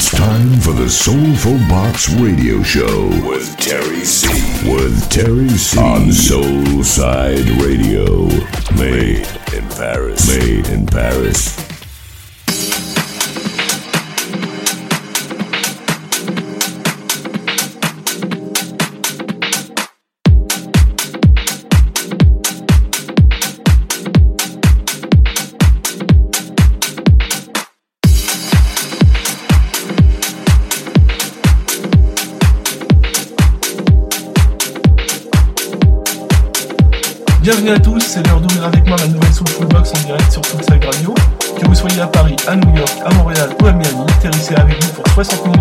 It's time for the Soulful Box Radio Show with Terry C. With Terry C. On Soul Side Radio. Made in Paris. Made in Paris. 60 minutes.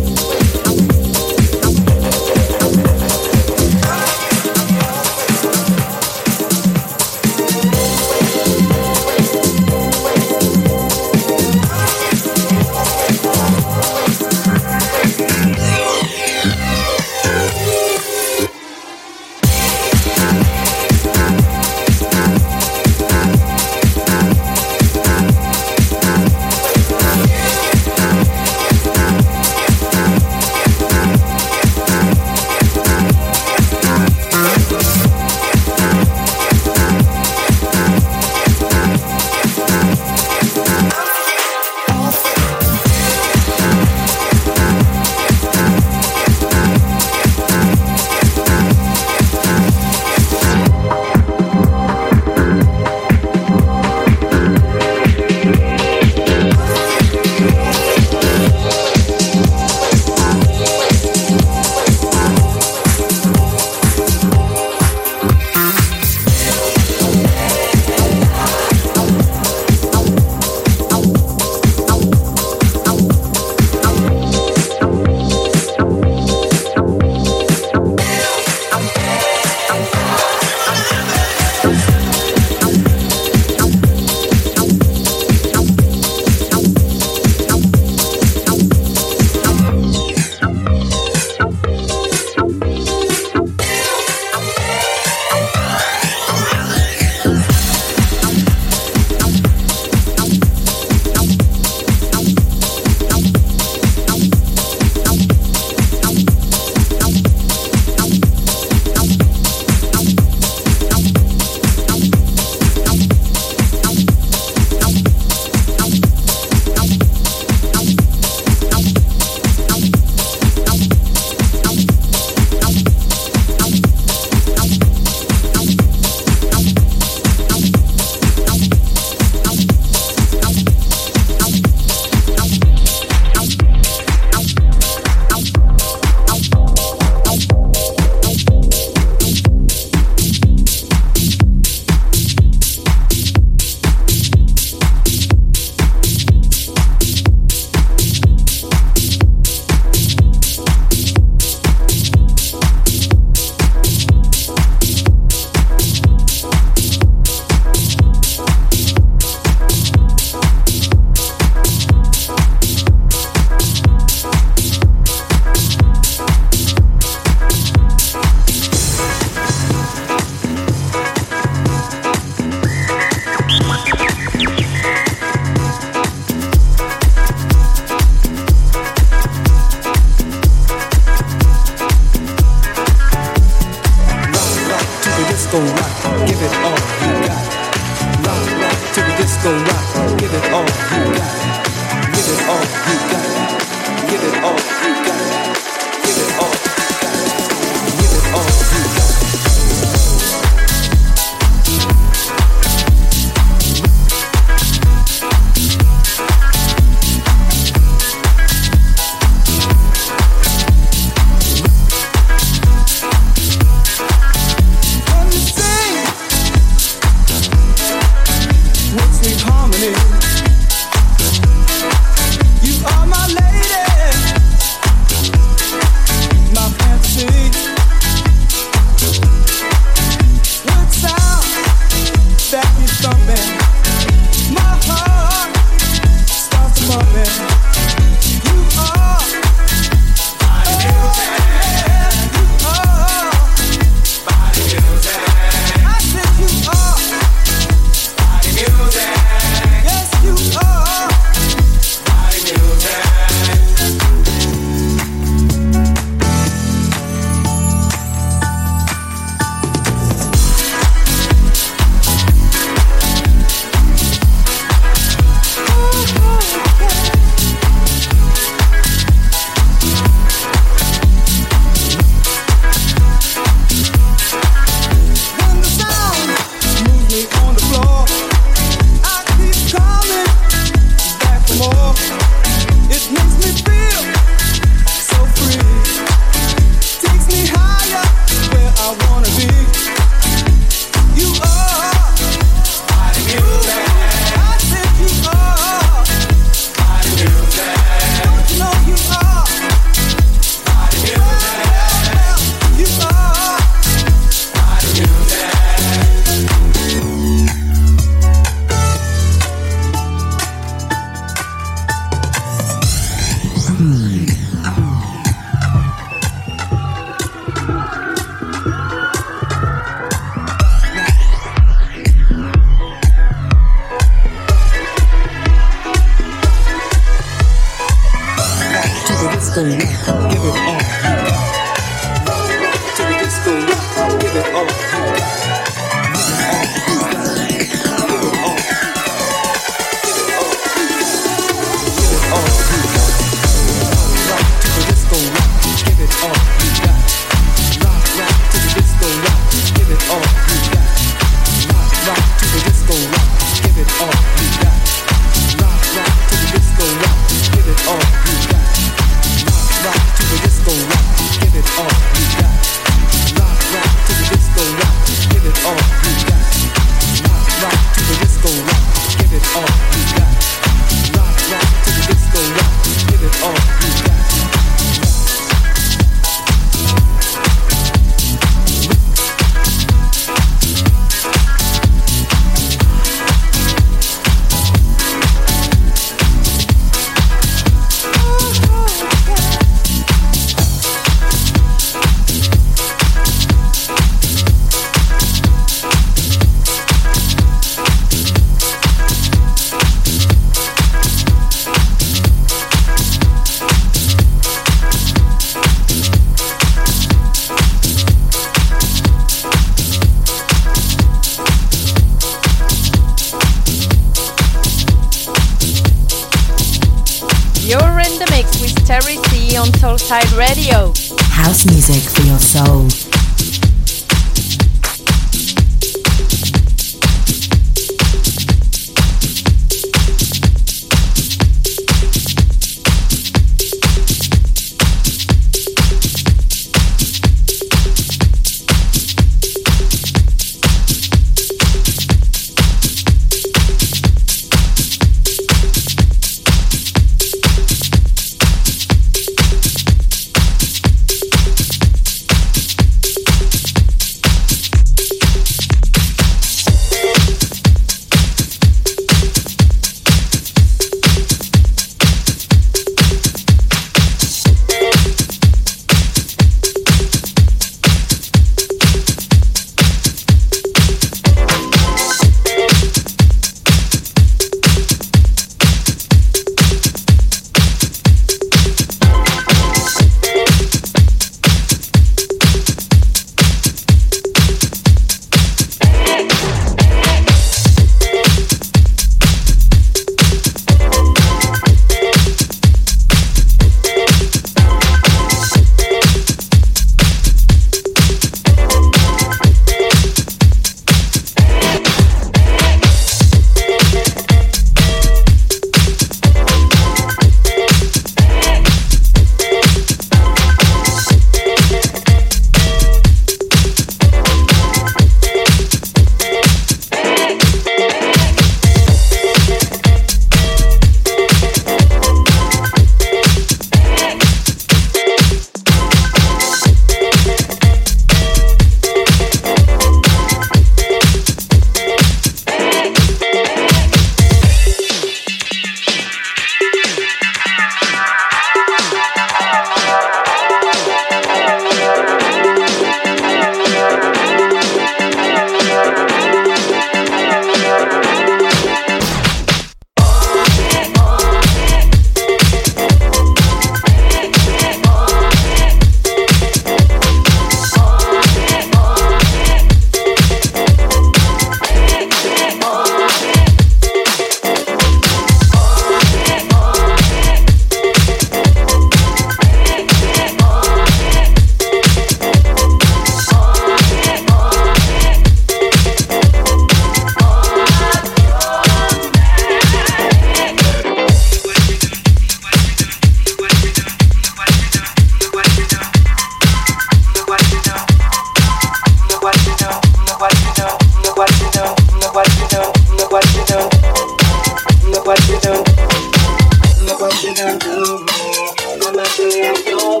what you done to me. I'ma do it, you'll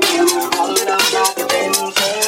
holding up like a.